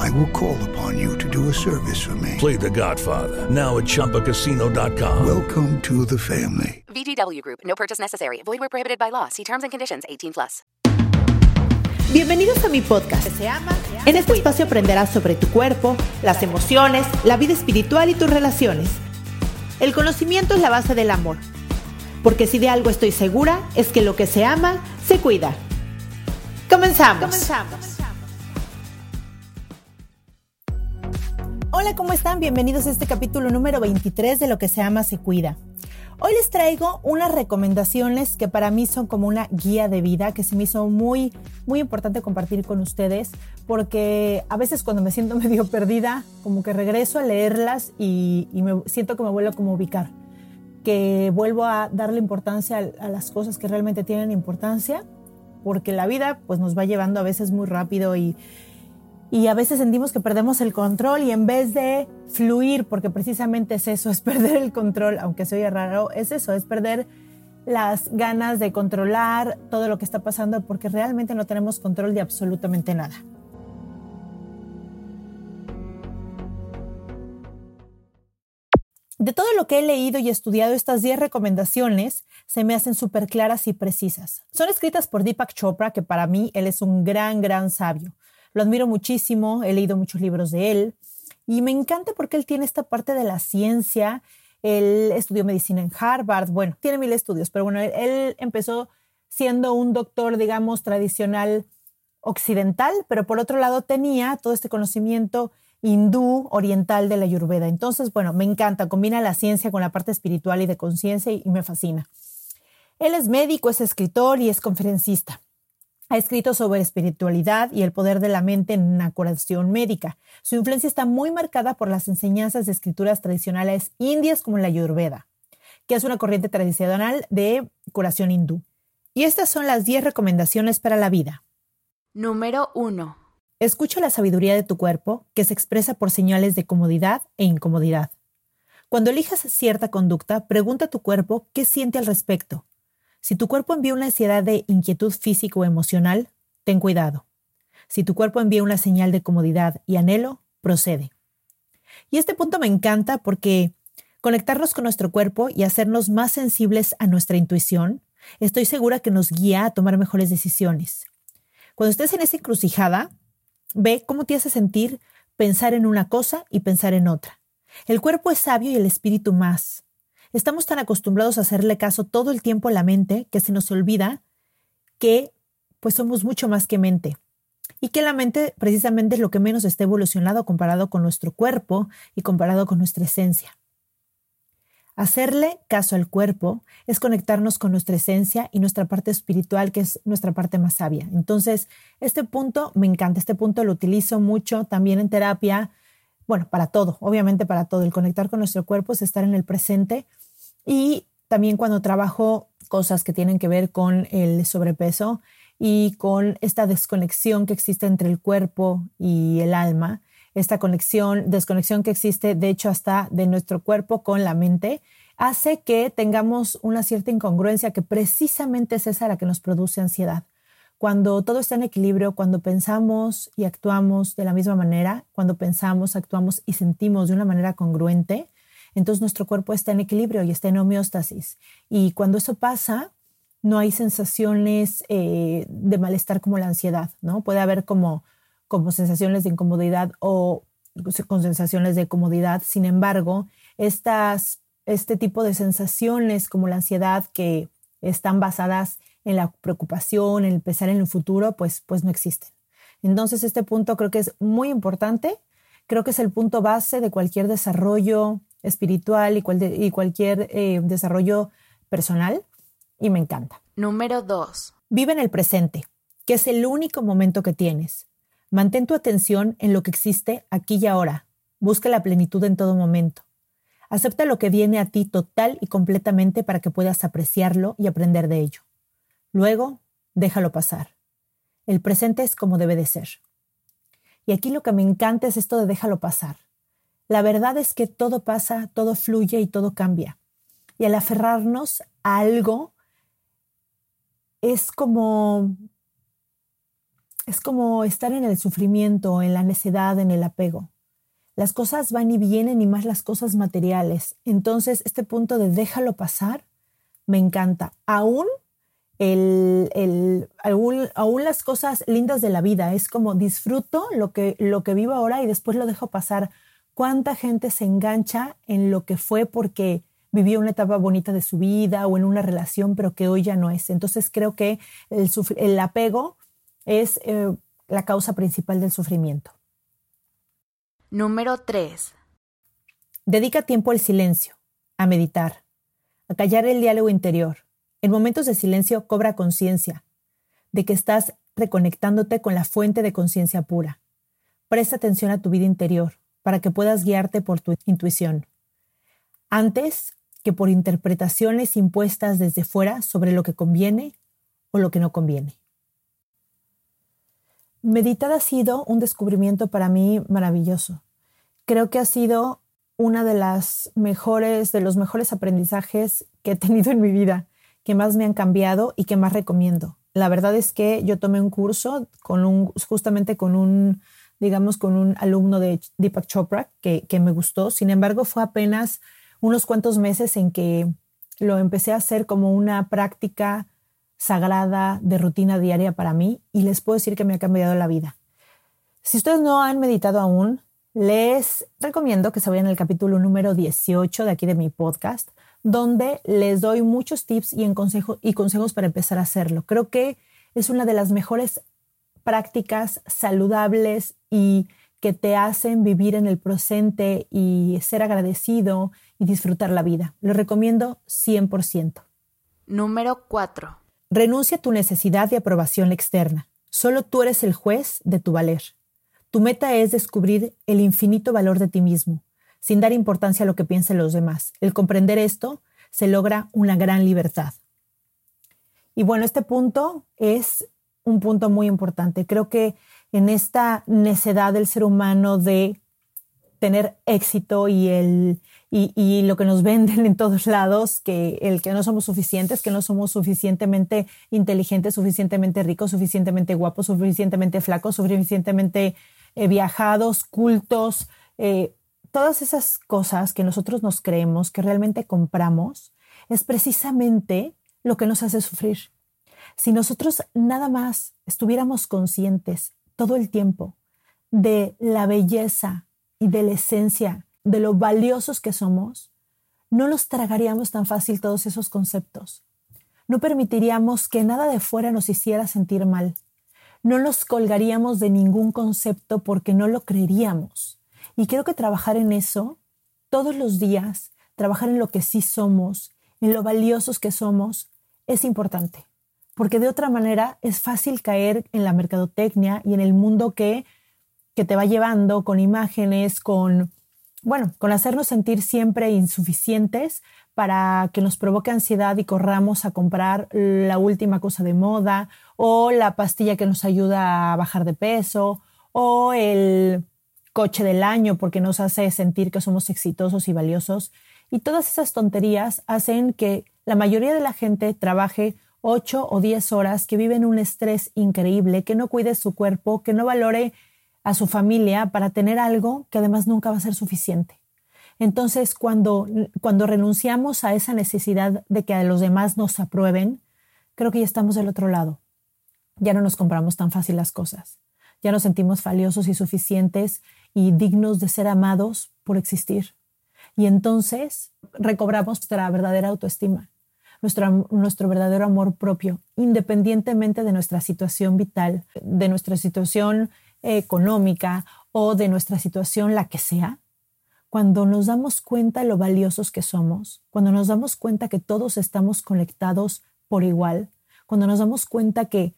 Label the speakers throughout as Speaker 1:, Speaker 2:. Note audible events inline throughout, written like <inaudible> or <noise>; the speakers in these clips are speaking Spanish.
Speaker 1: I will call upon you to do a service for me.
Speaker 2: Play The Godfather now at ChumbaCasino.com.
Speaker 1: Welcome to the family.
Speaker 3: VGW Group. No purchase necessary. Void where prohibited by law. See terms and conditions. 18 plus.
Speaker 4: Bienvenidos a mi podcast. En este espacio aprenderás sobre tu cuerpo, las emociones, la vida espiritual y tus relaciones. El conocimiento es la base del amor. Porque si de algo estoy segura es que lo que se ama se cuida. Comenzamos. Comenzamos. Hola, ¿cómo están? Bienvenidos a este capítulo número 23 de Lo que se ama se cuida. Hoy les traigo unas recomendaciones que para mí son como una guía de vida que se me hizo muy, muy importante compartir con ustedes porque a veces cuando me siento <laughs> medio perdida, como que regreso a leerlas y, me siento que me vuelvo como ubicar que vuelvo a darle importancia a, las cosas que realmente tienen importancia, porque la vida pues nos va llevando a veces muy rápido y, y a veces sentimos que perdemos el control y en vez de fluir, porque precisamente es eso, <laughs> es perder el control, aunque se oye raro, es eso, es perder las ganas de controlar todo lo que está pasando porque realmente no tenemos control de absolutamente nada. De todo lo que he leído y estudiado, estas 10 recomendaciones se me hacen súper claras y precisas. Son escritas por Deepak Chopra, que para mí él es un gran, gran sabio. Lo admiro muchísimo, he leído muchos libros de él y me encanta porque él tiene esta parte de la ciencia. Él estudió medicina en Harvard, bueno, tiene mil estudios, pero bueno, él, empezó siendo un doctor, digamos, tradicional occidental, pero por otro lado tenía todo este conocimiento hindú oriental de la Ayurveda. Entonces, bueno, me encanta, combina la ciencia con la parte espiritual y de conciencia y, me fascina. Él es médico, es escritor y es conferencista. Ha escrito sobre espiritualidad y el poder de la mente en una curación médica. Su influencia está muy marcada por las enseñanzas de escrituras tradicionales indias como la Ayurveda, que es una corriente tradicional de curación hindú. Y estas son las 10 recomendaciones para la vida.
Speaker 3: Número 1.
Speaker 4: Escucha la sabiduría de tu cuerpo, que se expresa por señales de comodidad e incomodidad. Cuando elijas cierta conducta, pregunta a tu cuerpo qué siente al respecto. Si tu cuerpo envía una ansiedad de inquietud físico o emocional, ten cuidado. Si tu cuerpo envía una señal de comodidad y anhelo, procede. Y este punto me encanta porque conectarnos con nuestro cuerpo y hacernos más sensibles a nuestra intuición, estoy segura que nos guía a tomar mejores decisiones. Cuando estés en esa encrucijada, Ve cómo te hace sentir pensar en una cosa y pensar en otra. El cuerpo es sabio y el espíritu más. Estamos tan acostumbrados a hacerle caso todo el tiempo a la mente que se nos olvida que pues somos mucho más que mente y que la mente precisamente es lo que menos está evolucionado comparado con nuestro cuerpo y comparado con nuestra esencia. Hacerle caso al cuerpo es conectarnos con nuestra esencia y nuestra parte espiritual, que es nuestra parte más sabia. Entonces, este punto me encanta, este punto lo utilizo mucho también en terapia, bueno, para todo, obviamente para todo. El conectar con nuestro cuerpo es estar en el presente y también cuando trabajo cosas que tienen que ver con el sobrepeso y con esta desconexión que existe entre el cuerpo y el alma, esta conexión, desconexión que existe, de hecho, hasta de nuestro cuerpo con la mente, hace que tengamos una cierta incongruencia que precisamente es esa la que nos produce ansiedad. Cuando todo está en equilibrio, cuando pensamos y actuamos de la misma manera, cuando pensamos, actuamos y sentimos de una manera congruente, entonces nuestro cuerpo está en equilibrio y está en homeostasis. Y cuando eso pasa, no hay sensaciones eh, de malestar como la ansiedad, ¿no? Puede haber como como sensaciones de incomodidad o con sensaciones de comodidad. Sin embargo, este tipo de sensaciones como la ansiedad que están basadas en la preocupación, en el pensar en el futuro, pues, pues no existen. Entonces, este punto creo que es muy importante. Creo que es el punto base de cualquier desarrollo espiritual y, y cualquier eh, desarrollo personal y me encanta.
Speaker 3: Número dos.
Speaker 4: Vive en el presente, que es el único momento que tienes. Mantén tu atención en lo que existe aquí y ahora. Busca la plenitud en todo momento. Acepta lo que viene a ti total y completamente para que puedas apreciarlo y aprender de ello. Luego, déjalo pasar. El presente es como debe de ser. Y aquí lo que me encanta es esto de déjalo pasar. La verdad es que todo pasa, todo fluye y todo cambia. Y al aferrarnos a algo, es como es como estar en el sufrimiento, en la necedad, en el apego. Las cosas van y vienen y más las cosas materiales. Entonces, este punto de déjalo pasar me encanta. Aún, el, aún, las cosas lindas de la vida es como disfruto lo que, lo que vivo ahora y después lo dejo pasar. ¿Cuánta gente se engancha en lo que fue porque vivió una etapa bonita de su vida o en una relación, pero que hoy ya no es? Entonces creo que el, el apego es eh, la causa principal del sufrimiento.
Speaker 5: Número 3.
Speaker 4: Dedica tiempo al silencio, a meditar, a callar el diálogo interior. En momentos de silencio cobra conciencia de que estás reconectándote con la fuente de conciencia pura. Presta atención a tu vida interior para que puedas guiarte por tu intuición, antes que por interpretaciones impuestas desde fuera sobre lo que conviene o lo que no conviene. Meditar ha sido un descubrimiento para mí maravilloso. Creo que ha sido una de las mejores, de los mejores aprendizajes que he tenido en mi vida, que más me han cambiado y que más recomiendo. La verdad es que yo tomé un curso con un, justamente con un, digamos, con un alumno de Deepak Chopra que, que me gustó. Sin embargo, fue apenas unos cuantos meses en que lo empecé a hacer como una práctica sagrada de rutina diaria para mí y les puedo decir que me ha cambiado la vida. Si ustedes no han meditado aún, les recomiendo que se vayan al capítulo número 18 de aquí de mi podcast, donde les doy muchos tips y, en y consejos para empezar a hacerlo. Creo que es una de las mejores prácticas saludables y que te hacen vivir en el presente y ser agradecido y disfrutar la vida. Lo recomiendo 100%.
Speaker 5: Número 4.
Speaker 4: Renuncia a tu necesidad de aprobación externa. Solo tú eres el juez de tu valer. Tu meta es descubrir el infinito valor de ti mismo, sin dar importancia a lo que piensen los demás. El comprender esto se logra una gran libertad. Y bueno, este punto es un punto muy importante. Creo que en esta necedad del ser humano de tener éxito y el y, lo que nos venden en todos lados, que el que no somos suficientes, que no somos suficientemente inteligentes, suficientemente ricos, suficientemente guapos, suficientemente flacos, suficientemente eh, viajados, cultos, eh, todas esas cosas que nosotros nos creemos, que realmente compramos, es precisamente lo que nos hace sufrir. Si nosotros nada más estuviéramos conscientes todo el tiempo de la belleza y de la esencia de lo valiosos que somos, no los tragaríamos tan fácil todos esos conceptos. No permitiríamos que nada de fuera nos hiciera sentir mal. No nos colgaríamos de ningún concepto porque no lo creeríamos. Y creo que trabajar en eso todos los días, trabajar en lo que sí somos, en lo valiosos que somos, es importante. Porque de otra manera es fácil caer en la mercadotecnia y en el mundo que, que te va llevando con imágenes, con bueno, con hacernos sentir siempre insuficientes para que nos provoque ansiedad y corramos a comprar la última cosa de moda o la pastilla que nos ayuda a bajar de peso o el coche del año porque nos hace sentir que somos exitosos y valiosos. Y todas esas tonterías hacen que la mayoría de la gente trabaje 8 o 10 horas, que vive en un estrés increíble, que no cuide su cuerpo, que no valore a su familia para tener algo que además nunca va a ser suficiente. Entonces, cuando, cuando renunciamos a esa necesidad de que a los demás nos aprueben, creo que ya estamos del otro lado. Ya no nos compramos tan fácil las cosas. Ya nos sentimos valiosos y suficientes y dignos de ser amados por existir. Y entonces recobramos nuestra verdadera autoestima, nuestro, nuestro verdadero amor propio, independientemente de nuestra situación vital, de nuestra situación económica o de nuestra situación, la que sea, cuando nos damos cuenta lo valiosos que somos, cuando nos damos cuenta que todos estamos conectados por igual, cuando nos damos cuenta que,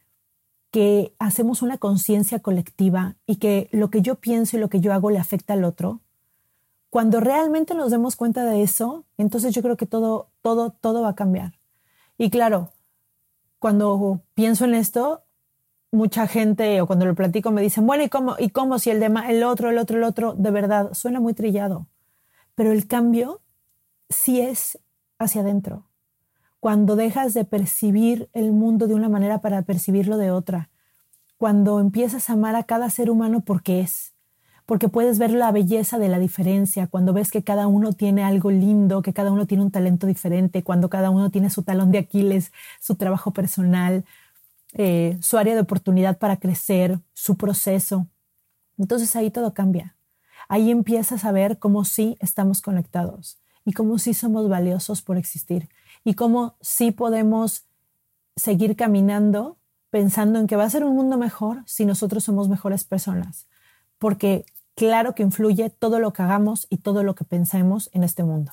Speaker 4: que hacemos una conciencia colectiva y que lo que yo pienso y lo que yo hago le afecta al otro, Cuando realmente nos demos cuenta de eso, entonces yo creo que todo, todo, todo va a cambiar. Y claro, cuando pienso en esto, mucha gente o cuando lo platico me dicen, bueno, ¿y cómo, y cómo si el, de, el otro, el otro, el otro, de verdad, suena muy trillado. Pero el cambio sí es hacia adentro. Cuando dejas de percibir el mundo de una manera para percibirlo de otra. Cuando empiezas a amar a cada ser humano porque es. Porque puedes ver la belleza de la diferencia, cuando ves que cada uno tiene algo lindo, que cada uno tiene un talento diferente, cuando cada uno tiene su talón de Aquiles, su trabajo personal, eh, su área de oportunidad para crecer, su proceso. Entonces ahí todo cambia. Ahí empiezas a ver cómo sí estamos conectados y cómo sí somos valiosos por existir y cómo sí podemos seguir caminando pensando en que va a ser un mundo mejor si nosotros somos mejores personas. Porque claro que influye todo lo que hagamos y todo lo que pensemos en este mundo.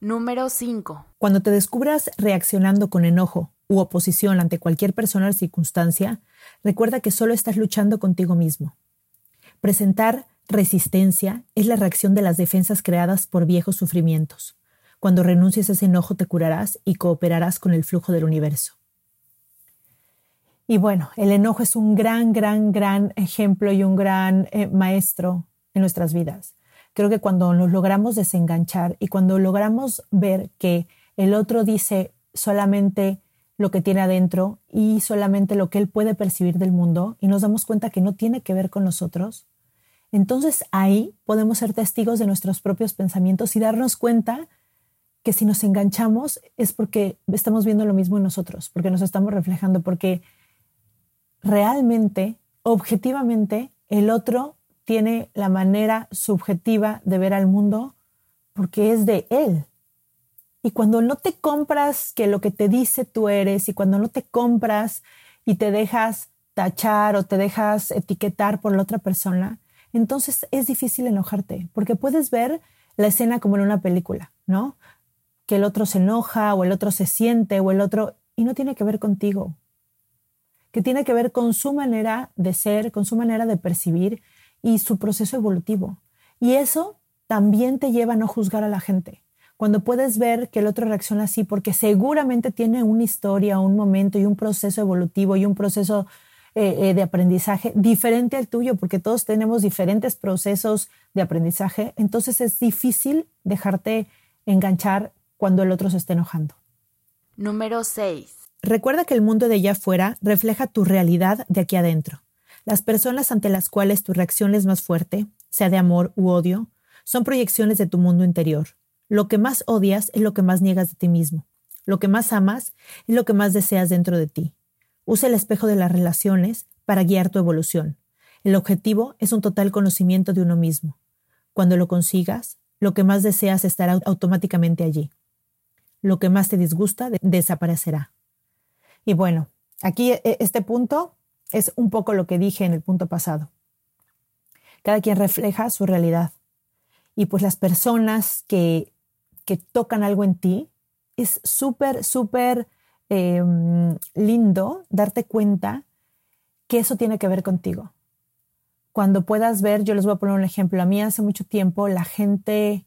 Speaker 5: Número 5.
Speaker 4: Cuando te descubras reaccionando con enojo u oposición ante cualquier persona o circunstancia, recuerda que solo estás luchando contigo mismo. Presentar resistencia es la reacción de las defensas creadas por viejos sufrimientos. Cuando renuncies a ese enojo te curarás y cooperarás con el flujo del universo. Y bueno, el enojo es un gran, gran, gran ejemplo y un gran eh, maestro en nuestras vidas. Creo que cuando nos logramos desenganchar y cuando logramos ver que el otro dice solamente lo que tiene adentro y solamente lo que él puede percibir del mundo y nos damos cuenta que no tiene que ver con nosotros, entonces ahí podemos ser testigos de nuestros propios pensamientos y darnos cuenta que si nos enganchamos es porque estamos viendo lo mismo en nosotros, porque nos estamos reflejando, porque realmente, objetivamente, el otro tiene la manera subjetiva de ver al mundo porque es de él. Y cuando no te compras que lo que te dice tú eres y cuando no te compras y te dejas tachar o te dejas etiquetar por la otra persona, entonces es difícil enojarte, porque puedes ver la escena como en una película, ¿no? Que el otro se enoja o el otro se siente o el otro, y no tiene que ver contigo, que tiene que ver con su manera de ser, con su manera de percibir y su proceso evolutivo. Y eso también te lleva a no juzgar a la gente. Cuando puedes ver que el otro reacciona así porque seguramente tiene una historia, un momento y un proceso evolutivo y un proceso eh, eh, de aprendizaje diferente al tuyo, porque todos tenemos diferentes procesos de aprendizaje, entonces es difícil dejarte enganchar cuando el otro se esté enojando.
Speaker 5: Número 6.
Speaker 4: Recuerda que el mundo de allá afuera refleja tu realidad de aquí adentro. Las personas ante las cuales tu reacción es más fuerte, sea de amor u odio, son proyecciones de tu mundo interior. Lo que más odias es lo que más niegas de ti mismo. Lo que más amas es lo que más deseas dentro de ti. Usa el espejo de las relaciones para guiar tu evolución. El objetivo es un total conocimiento de uno mismo. Cuando lo consigas, lo que más deseas estará automáticamente allí. Lo que más te disgusta desaparecerá. Y bueno, aquí e, este punto es un poco lo que dije en el punto pasado. Cada quien refleja su realidad. Y pues las personas que, que tocan algo en ti, es súper, súper Em, lindo darte cuenta que eso tiene que ver contigo. Cuando puedas ver, yo les voy a poner un ejemplo. A mí hace mucho tiempo la gente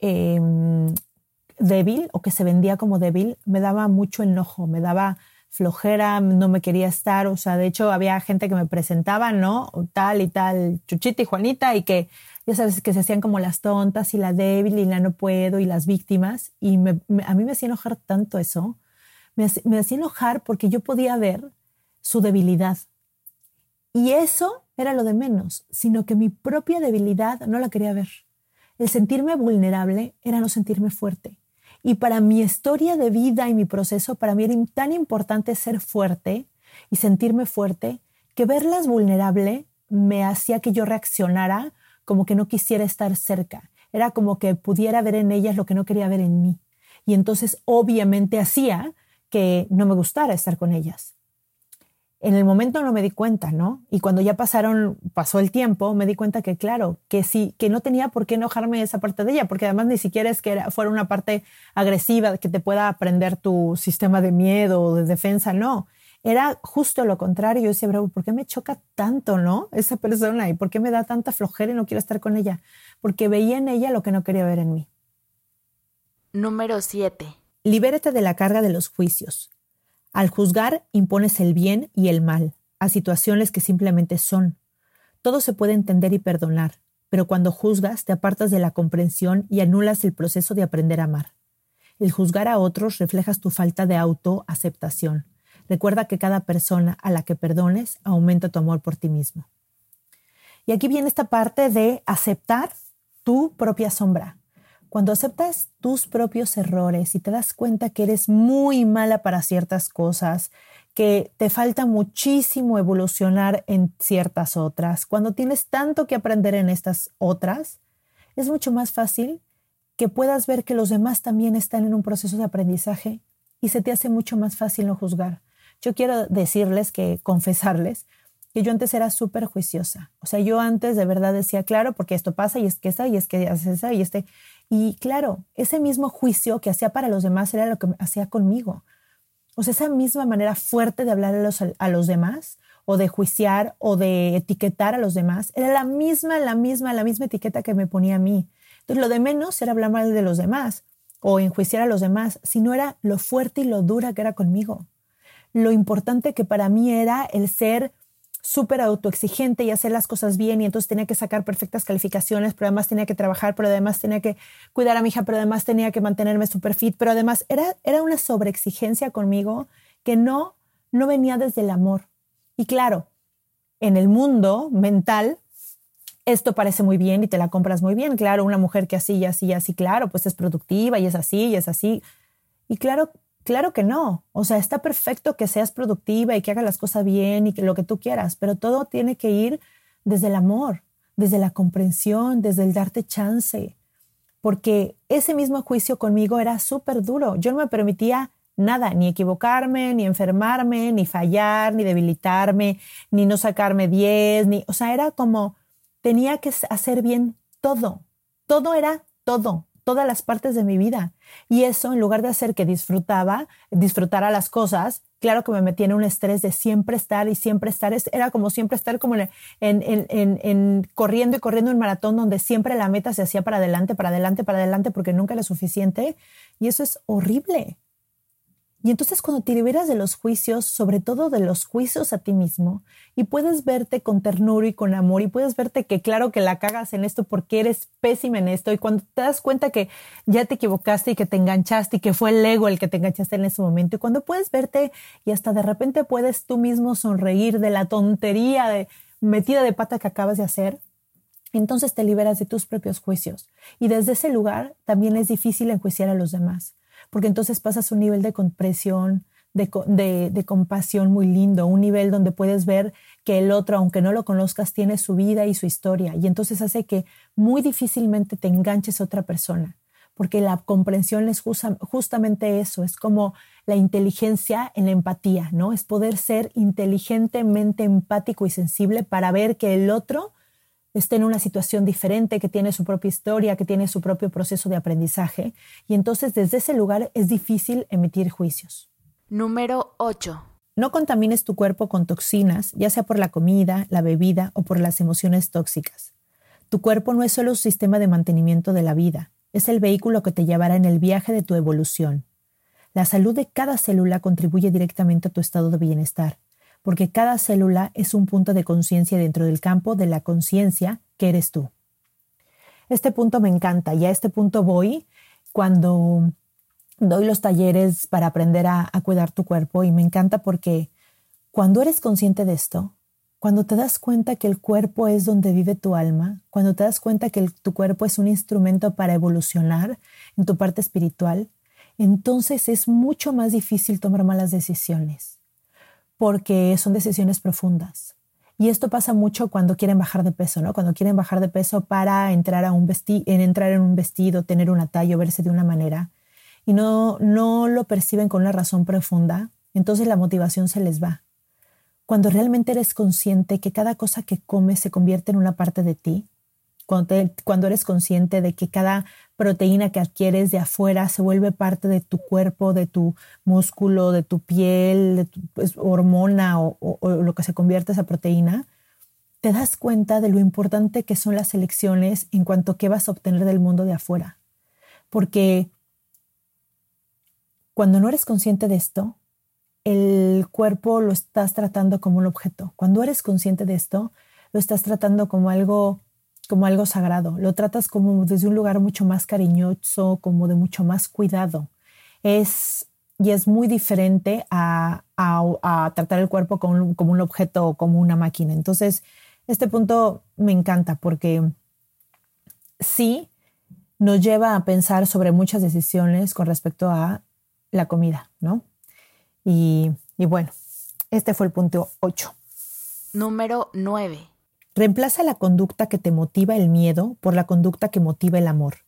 Speaker 4: em, débil o que se vendía como débil me daba mucho enojo, me daba flojera, no me quería estar. O sea, de hecho había gente que me presentaba, ¿no? Tal y tal, Chuchita y Juanita, y que ya sabes que se hacían como las tontas y la débil y la no puedo y las víctimas. Y a mí me hacía enojar tanto eso me, hacía enojar porque yo podía ver su debilidad. Y eso era lo de menos, sino que mi propia debilidad no la quería ver. El sentirme vulnerable era no sentirme fuerte. Y para mi historia de vida y mi proceso, para mí era tan importante ser fuerte y sentirme fuerte que verlas vulnerable me hacía que yo reaccionara como que no quisiera estar cerca. Era como que pudiera ver en ellas lo que no quería ver en mí. Y entonces obviamente hacía que no me gustara estar con ellas. En el momento no me di cuenta, ¿no? Y cuando ya pasaron, pasó el tiempo, me di cuenta que, claro, que sí, que no tenía por qué enojarme esa parte de ella, porque además ni siquiera es que fuera una parte agresiva que te pueda aprender tu sistema de miedo o de defensa, no. era justo lo contrario. Yo decía, bravo, ¿por qué me choca tanto, no? Esa persona y por qué me da tanta flojera y no quiero estar con ella. Porque veía en ella lo que no quería ver en mí.
Speaker 5: Número 7.
Speaker 4: Libérate de la carga de los juicios. Al juzgar, impones el bien y el mal a situaciones que simplemente son. Todo se puede entender y perdonar, pero cuando juzgas te apartas de la comprensión y anulas el proceso de aprender a amar. El juzgar a otros reflejas tu falta de autoaceptación. Recuerda que cada persona a la que perdones aumenta tu amor por ti mismo. Y aquí viene esta parte de aceptar tu propia sombra. Cuando aceptas tus propios errores y te das cuenta que eres muy mala para ciertas cosas, que te falta muchísimo evolucionar en ciertas otras, cuando tienes tanto que aprender en estas otras, es mucho más fácil que puedas ver que los demás también están en un proceso de aprendizaje y se te hace mucho más fácil no juzgar. Yo quiero decirles que, <laughs> confesarles, que yo antes era súper juiciosa. O sea, yo antes de verdad decía, claro, porque esto pasa y es que esa y es que hace esa y este. Y claro, ese mismo juicio que hacía para los demás era lo que hacía conmigo. O sea, esa misma manera fuerte de hablar a los, a los demás o de juiciar o de etiquetar a los demás era la misma, la misma, la misma etiqueta que me ponía a mí. Entonces, lo de menos era hablar mal de los demás o enjuiciar a los demás, sino era lo fuerte y lo dura que era conmigo. Lo importante que para mí era el ser súper autoexigente y hacer las cosas bien y entonces tenía que sacar perfectas calificaciones, pero además tenía que trabajar, pero además tenía que cuidar a mi hija, pero además tenía que mantenerme súper fit, pero además era, era una sobreexigencia conmigo que no, no venía desde el amor. Y claro, en el mundo mental esto parece muy bien y te la compras muy bien. Claro, una mujer que así y así y así, claro, pues es productiva y es así y es así. Y claro, claro que no. O sea, está perfecto que seas productiva y que hagas las cosas bien y que lo que tú quieras, pero todo tiene que ir desde el amor, desde la comprensión, desde el darte chance. Porque ese mismo juicio conmigo era súper duro. Yo no me permitía nada, ni equivocarme, ni enfermarme, ni fallar, ni debilitarme, ni no sacarme 10, ni, o sea, era como tenía que hacer bien todo. Todo era todo, todas las partes de mi vida. Y eso, en lugar de hacer que disfrutaba, disfrutara las cosas, claro que me metía en un estrés de siempre estar y siempre estar. Era como siempre estar como en, en, corriendo y corriendo un maratón donde siempre la meta se hacía para adelante, para adelante, para adelante, porque nunca era suficiente. Y eso es horrible. Y entonces cuando te liberas de los juicios, sobre todo de los juicios a ti mismo, y puedes verte con ternura y con amor, y puedes verte que claro que la cagas en esto porque eres pésima en esto, y cuando te das cuenta que ya te equivocaste y que te enganchaste y que fue el ego el que te enganchaste en ese momento, y cuando puedes verte y hasta de repente puedes tú mismo sonreír de la tontería de metida de pata que acabas de hacer, entonces te liberas de tus propios juicios. Y desde ese lugar también es difícil enjuiciar a los demás porque entonces pasas un nivel de compresión, de, compasión muy lindo, un nivel donde puedes ver que el otro, aunque no lo conozcas, tiene su vida y su historia. Y entonces hace que muy difícilmente te enganches a otra persona, porque la comprensión es justamente eso, es como la inteligencia en la empatía, ¿no? Es poder ser inteligentemente empático y sensible para ver que el otro está en una situación diferente, que tiene su propia historia, que tiene su propio proceso de aprendizaje, y entonces desde ese lugar es difícil emitir juicios.
Speaker 5: Número 8.
Speaker 4: No contamines tu cuerpo con toxinas, ya sea por la comida, la bebida o por las emociones tóxicas. Tu cuerpo no es solo un sistema de mantenimiento de la vida, es el vehículo que te llevará en el viaje de tu evolución. La salud de cada célula contribuye directamente a tu estado de bienestar porque cada célula es un punto de conciencia dentro del campo de la conciencia que eres tú. Este punto me encanta y a este punto voy cuando doy los talleres para aprender a, cuidar tu cuerpo y me encanta porque cuando eres consciente de esto, cuando te das cuenta que el cuerpo es donde vive tu alma, cuando te das cuenta que tu cuerpo es un instrumento para evolucionar en tu parte espiritual, entonces es mucho más difícil tomar malas decisiones porque son decisiones profundas. Y esto pasa mucho cuando quieren bajar de peso, ¿no? Cuando quieren bajar de peso para entrar, a un en entrar en un vestido, tener una talla, verse de una manera, y no, no lo perciben con una razón profunda, entonces la motivación se les va. Cuando realmente eres consciente que cada cosa que comes se convierte en una parte de ti, cuando, cuando eres consciente de que cada proteína que adquieres de afuera se vuelve parte de tu cuerpo, de tu músculo, de tu piel, de tu pues, hormona o, lo que se convierte esa proteína, te das cuenta de lo importante que son las elecciones en cuanto a qué vas a obtener del mundo de afuera. Porque cuando no eres consciente de esto, el cuerpo lo estás tratando como un objeto. Cuando eres consciente de esto, lo estás tratando como algo como algo sagrado, lo tratas como desde un lugar mucho más cariñoso, como de mucho más cuidado. Es, y es muy diferente a, a, tratar el cuerpo como, como un objeto o como una máquina. Entonces, este punto me encanta porque sí nos lleva a pensar sobre muchas decisiones con respecto a la comida, ¿no? Y, y bueno, este fue el punto 8.
Speaker 5: Número 9.
Speaker 4: Reemplaza la conducta que te motiva el miedo por la conducta que motiva el amor.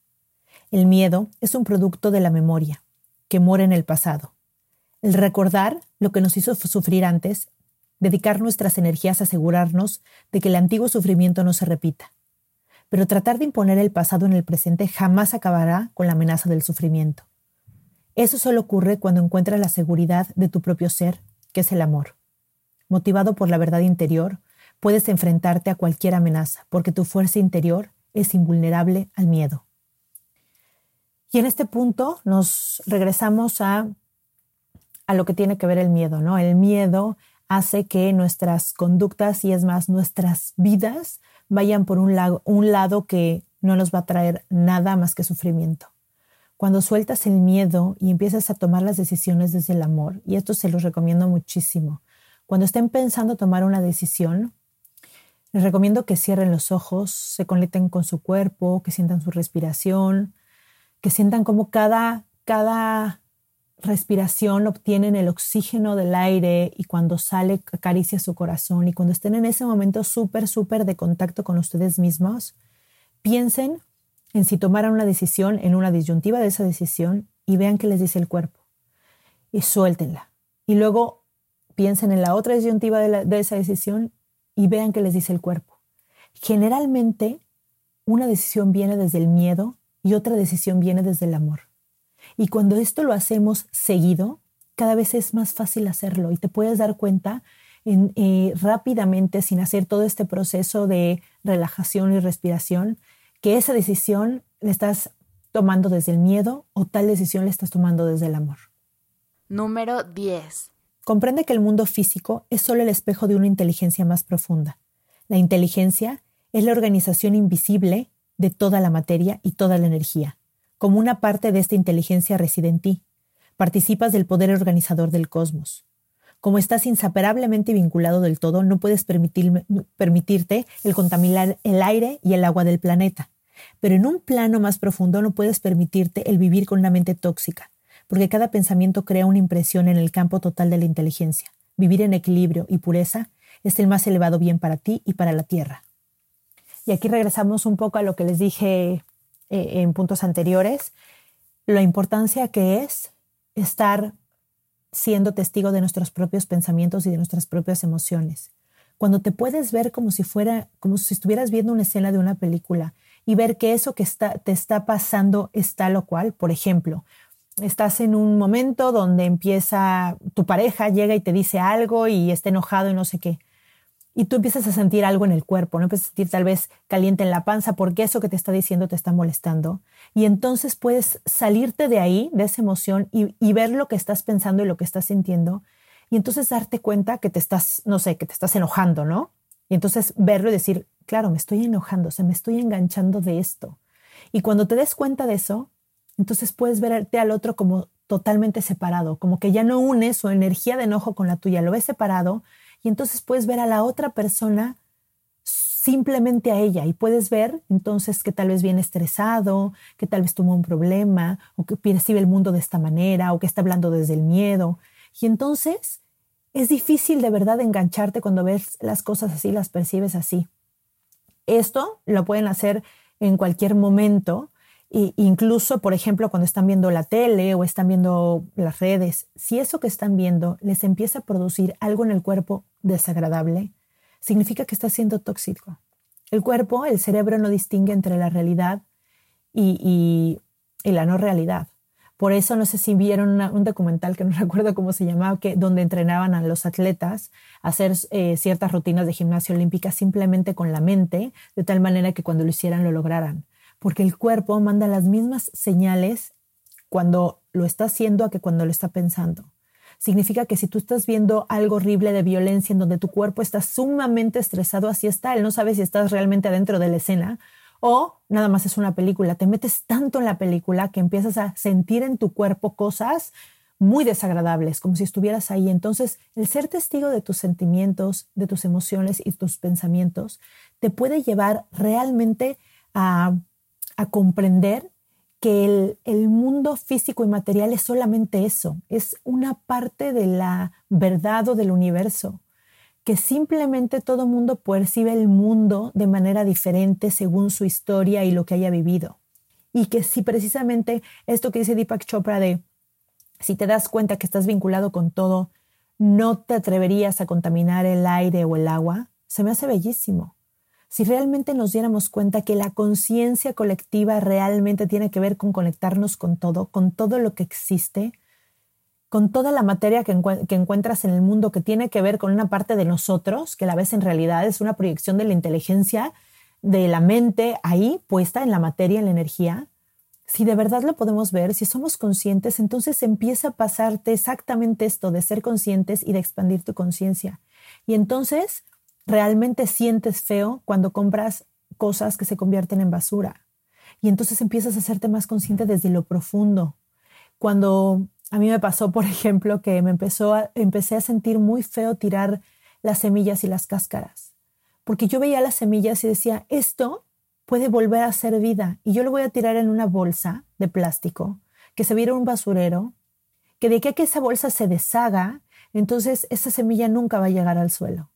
Speaker 4: El miedo es un producto de la memoria, que mora en el pasado. El recordar lo que nos hizo sufrir antes, dedicar nuestras energías a asegurarnos de que el antiguo sufrimiento no se repita. Pero tratar de imponer el pasado en el presente jamás acabará con la amenaza del sufrimiento. Eso solo ocurre cuando encuentras la seguridad de tu propio ser, que es el amor. Motivado por la verdad interior, puedes enfrentarte a cualquier amenaza, porque tu fuerza interior es invulnerable al miedo. Y en este punto nos regresamos a, a lo que tiene que ver el miedo, ¿no? El miedo hace que nuestras conductas y es más, nuestras vidas vayan por un lado, un lado que no nos va a traer nada más que sufrimiento. Cuando sueltas el miedo y empiezas a tomar las decisiones desde el amor, y esto se los recomiendo muchísimo, cuando estén pensando tomar una decisión, les recomiendo que cierren los ojos, se conecten con su cuerpo, que sientan su respiración, que sientan como cada, cada respiración obtienen el oxígeno del aire y cuando sale acaricia su corazón y cuando estén en ese momento súper, súper de contacto con ustedes mismos, piensen en si tomaran una decisión, en una disyuntiva de esa decisión y vean qué les dice el cuerpo y suéltenla. Y luego piensen en la otra disyuntiva de, de esa decisión y vean qué les dice el cuerpo. Generalmente, una decisión viene desde el miedo y otra decisión viene desde el amor. Y cuando esto lo hacemos seguido, cada vez es más fácil hacerlo y te puedes dar cuenta eh, rápidamente, sin hacer todo este proceso de relajación y respiración, que esa decisión la estás tomando desde el miedo o tal decisión la estás tomando desde el amor.
Speaker 5: Número 10.
Speaker 4: Comprende que el mundo físico es solo el espejo de una inteligencia más profunda. La inteligencia es la organización invisible de toda la materia y toda la energía. Como una parte de esta inteligencia reside en ti. Participas del poder organizador del cosmos. Como estás inseparablemente vinculado del todo, no puedes permitirte el contaminar el aire y el agua del planeta. Pero en un plano más profundo no puedes permitirte el vivir con una mente tóxica, porque cada pensamiento crea una impresión en el campo total de la inteligencia. Vivir en equilibrio y pureza es el más elevado bien para ti y para la tierra. Y aquí regresamos un poco a lo que les dije eh, en puntos anteriores, la importancia que es estar siendo testigo de nuestros propios pensamientos y de nuestras propias emociones. Cuando te puedes ver como si fuera, como si estuvieras viendo una escena de una película y ver que eso que está, te está pasando es tal o cual, por ejemplo, estás en un momento donde empieza tu pareja, llega y te dice algo y está enojado y no sé qué. Y tú empiezas a sentir algo en el cuerpo, ¿no? Empiezas a sentir tal vez caliente en la panza porque eso que te está diciendo te está molestando. Y entonces puedes salirte de ahí, de esa emoción, y, ver lo que estás pensando y lo que estás sintiendo. Y entonces darte cuenta que te estás, no sé, que te estás enojando, ¿no? Y entonces verlo y decir, claro, me estoy enojando, o sea, me estoy enganchando de esto. Y cuando te des cuenta de eso, entonces puedes verte al otro como totalmente separado, como que ya no une su energía de enojo con la tuya, lo ves separado y entonces puedes ver a la otra persona simplemente a ella y puedes ver entonces que tal vez viene estresado, que tal vez tuvo un problema o que percibe el mundo de esta manera o que está hablando desde el miedo. Y entonces es difícil de verdad engancharte cuando ves las cosas así, las percibes así. Esto lo pueden hacer en cualquier momento incluso, por ejemplo, cuando están viendo la tele o están viendo las redes, si eso que están viendo les empieza a producir algo en el cuerpo desagradable, significa que está siendo tóxico. El cuerpo, el cerebro no distingue entre la realidad y, y, la no realidad. Por eso, no sé si vieron un documental que no <laughs> recuerdo cómo se llamaba, que, donde entrenaban a los atletas a hacer eh, ciertas rutinas de gimnasia olímpica simplemente con la mente, de tal manera que cuando lo hicieran lo lograran. Porque el cuerpo manda las mismas señales cuando lo está haciendo a que cuando lo está pensando. Significa que si tú estás viendo algo horrible de violencia en donde tu cuerpo está sumamente estresado, así está, él no sabe si estás realmente adentro de la escena o nada más es una película. Te metes tanto en la película que empiezas a sentir en tu cuerpo cosas muy desagradables, como si estuvieras ahí. Entonces, el ser testigo de tus sentimientos, de tus emociones y tus pensamientos, te puede llevar realmente a, a comprender que el, mundo físico y material es solamente eso, es una parte de la verdad o del universo, que simplemente todo mundo percibe el mundo de manera diferente según su historia y lo que haya vivido. Y que si precisamente esto que dice Deepak Chopra de si te das cuenta que estás vinculado con todo, no te atreverías a contaminar el aire o el agua, se me hace bellísimo si realmente nos diéramos cuenta que la conciencia colectiva realmente tiene que ver con conectarnos con todo, con todo lo que existe, con toda la materia que, encuentras en el mundo que tiene que ver con una parte de nosotros, que la ves en realidad es una proyección de la inteligencia, de la mente ahí puesta en la materia, en la energía, si de verdad lo podemos ver, si somos conscientes, entonces empieza a pasarte exactamente esto de ser conscientes y de expandir tu conciencia. Y entonces realmente sientes feo cuando compras cosas que se convierten en basura. Y entonces empiezas a hacerte más consciente desde lo profundo. Cuando a mí me pasó, <laughs> por ejemplo, que me empezó a, empecé a sentir muy feo tirar las semillas y las cáscaras. Porque yo veía las semillas y decía, esto puede volver a ser vida y yo lo voy a tirar en una bolsa de plástico que se viera un basurero, que de a que esa bolsa se deshaga, entonces esa semilla nunca va a llegar al suelo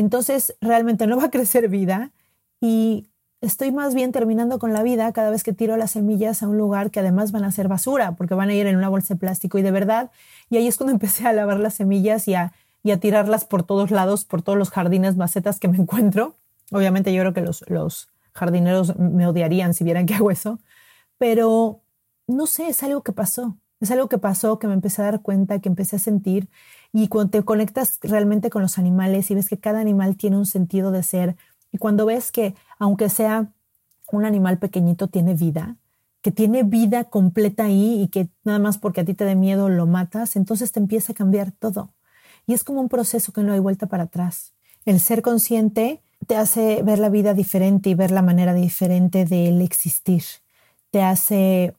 Speaker 4: entonces realmente no va a crecer vida y estoy más bien terminando con la vida cada vez que tiro las semillas a un lugar que además van a ser basura, porque van a ir en una bolsa de plástico y de verdad. Y ahí es cuando <laughs> empecé a lavar las semillas y a, y a tirarlas por todos lados, por todos los jardines, macetas que me encuentro. Obviamente yo creo que los, los jardineros me odiarían si vieran que hago eso, pero no sé, es algo que pasó. Es algo que pasó, que me empecé a dar cuenta, que empecé a sentir. Y cuando te conectas realmente con los animales y ves que cada animal tiene un sentido de ser, y cuando ves que aunque sea un animal pequeñito, tiene vida, que tiene vida completa ahí y que nada más porque a ti te dé miedo lo matas, entonces te empieza a cambiar todo. Y es como un proceso que no hay vuelta para atrás. El ser consciente te hace ver la vida diferente y ver la manera diferente del existir. Te hace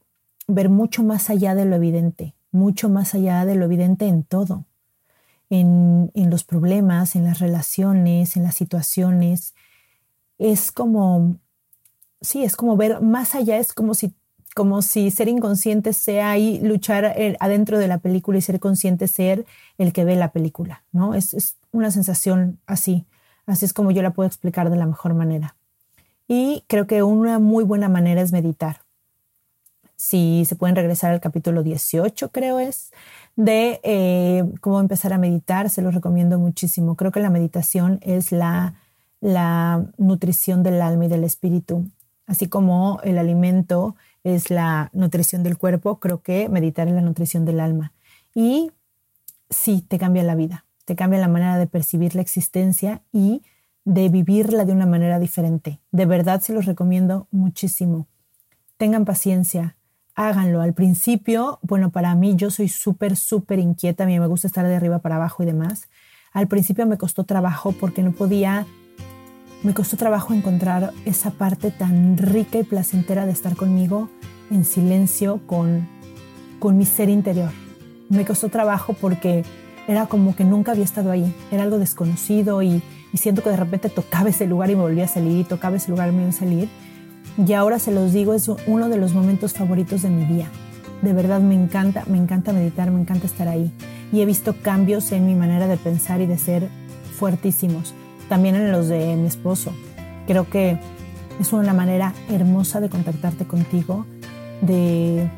Speaker 4: ver mucho más allá de lo evidente, mucho más allá de lo evidente en todo, en, los problemas, en las relaciones, en las situaciones. Es como, sí, es como ver más allá, es como si, como si ser inconsciente sea ahí luchar eh, adentro de la película y ser consciente ser el que ve la película, ¿no? Es, es una sensación así, así es como yo la puedo explicar de la mejor manera. Y creo que una muy buena manera es meditar si se pueden regresar al capítulo 18, creo es, de eh, cómo empezar a meditar, se los recomiendo muchísimo. Creo que la meditación es la, la nutrición del alma y del espíritu, así como el alimento es la nutrición del cuerpo, creo que meditar es la nutrición del alma. Y sí, te cambia la vida, te cambia la manera de percibir la existencia y de vivirla de una manera diferente. De verdad se los recomiendo muchísimo. Tengan paciencia, háganlo. Al principio, bueno, para mí yo soy súper, súper inquieta, a mí me gusta estar de arriba para abajo y demás. Al principio me costó trabajo porque no podía, me costó trabajo encontrar esa parte tan rica y placentera de estar conmigo en silencio con, con mi ser interior. Me costó trabajo porque era como que nunca había estado ahí, era algo desconocido y, y siento que de repente tocaba ese lugar y me volvía a salir tocaba ese lugar y me volvía a salir y ahora se los digo, es uno de los momentos favoritos de mi día. De verdad me encanta, me encanta meditar, me encanta estar ahí. Y he visto cambios en mi manera de pensar y de ser fuertísimos. También en los de mi esposo. Creo que es una manera hermosa de contactarte contigo, de,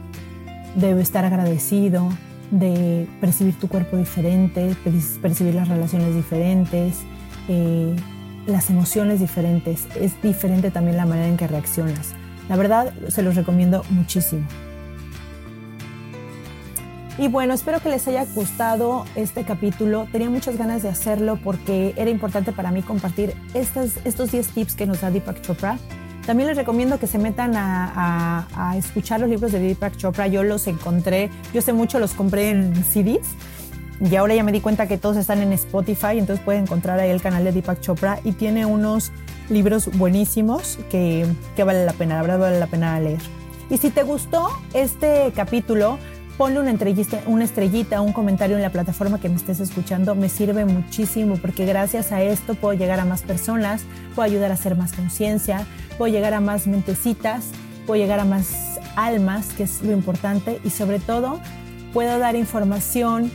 Speaker 4: de estar agradecido, de percibir tu cuerpo diferente, percibir las relaciones diferentes, eh, las emociones diferentes, es diferente también la manera en que reaccionas. La verdad, se los recomiendo muchísimo. Y bueno, espero que les haya gustado este capítulo. Tenía muchas ganas de hacerlo porque era importante para mí compartir estos, estos 10 tips que nos da Deepak Chopra. También les recomiendo que se metan a, a, escuchar los libros de Deepak Chopra. Yo los encontré, yo sé mucho, los compré en CDs y ahora ya me di cuenta que todos están en Spotify, entonces pueden encontrar ahí el canal de Deepak Chopra y tiene unos libros buenísimos que, que vale la pena, la verdad vale la pena leer. Y si te gustó este capítulo, ponle una una estrellita, un comentario en la plataforma que me estés escuchando, me sirve muchísimo porque gracias a esto puedo llegar a más personas, puedo ayudar a hacer más conciencia, puedo llegar a más mentecitas, puedo llegar a más almas, que es lo importante, y sobre todo puedo dar información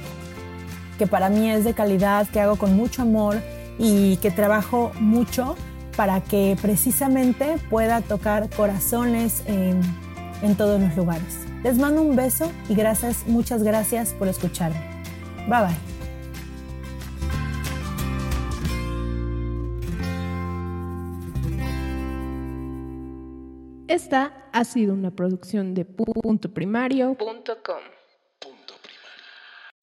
Speaker 4: que para mí es de calidad, que hago con mucho amor y que trabajo mucho para que precisamente pueda tocar corazones en, en todos los lugares. Les mando un beso y gracias, muchas gracias por escucharme. Bye bye.
Speaker 6: Esta ha sido una producción de puntoprimario.com.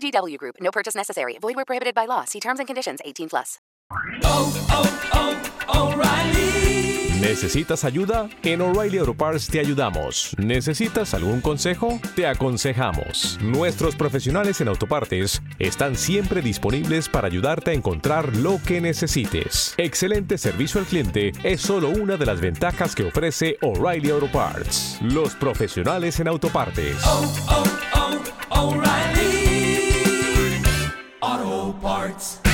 Speaker 3: VGW Group. No purchase necessary. Void where prohibited by law. See terms and conditions. 18 plus.
Speaker 7: ¿Necesitas ayuda? En O'Reilly Auto Parts te ayudamos. ¿Necesitas algún consejo? Te aconsejamos. Nuestros profesionales en autopartes están siempre disponibles para ayudarte a encontrar lo que necesites. Excelente servicio al cliente es solo una de las ventajas que ofrece O'Reilly Auto Parts. Los profesionales en autopartes.
Speaker 8: oh, oh, O'Reilly Auto Parts.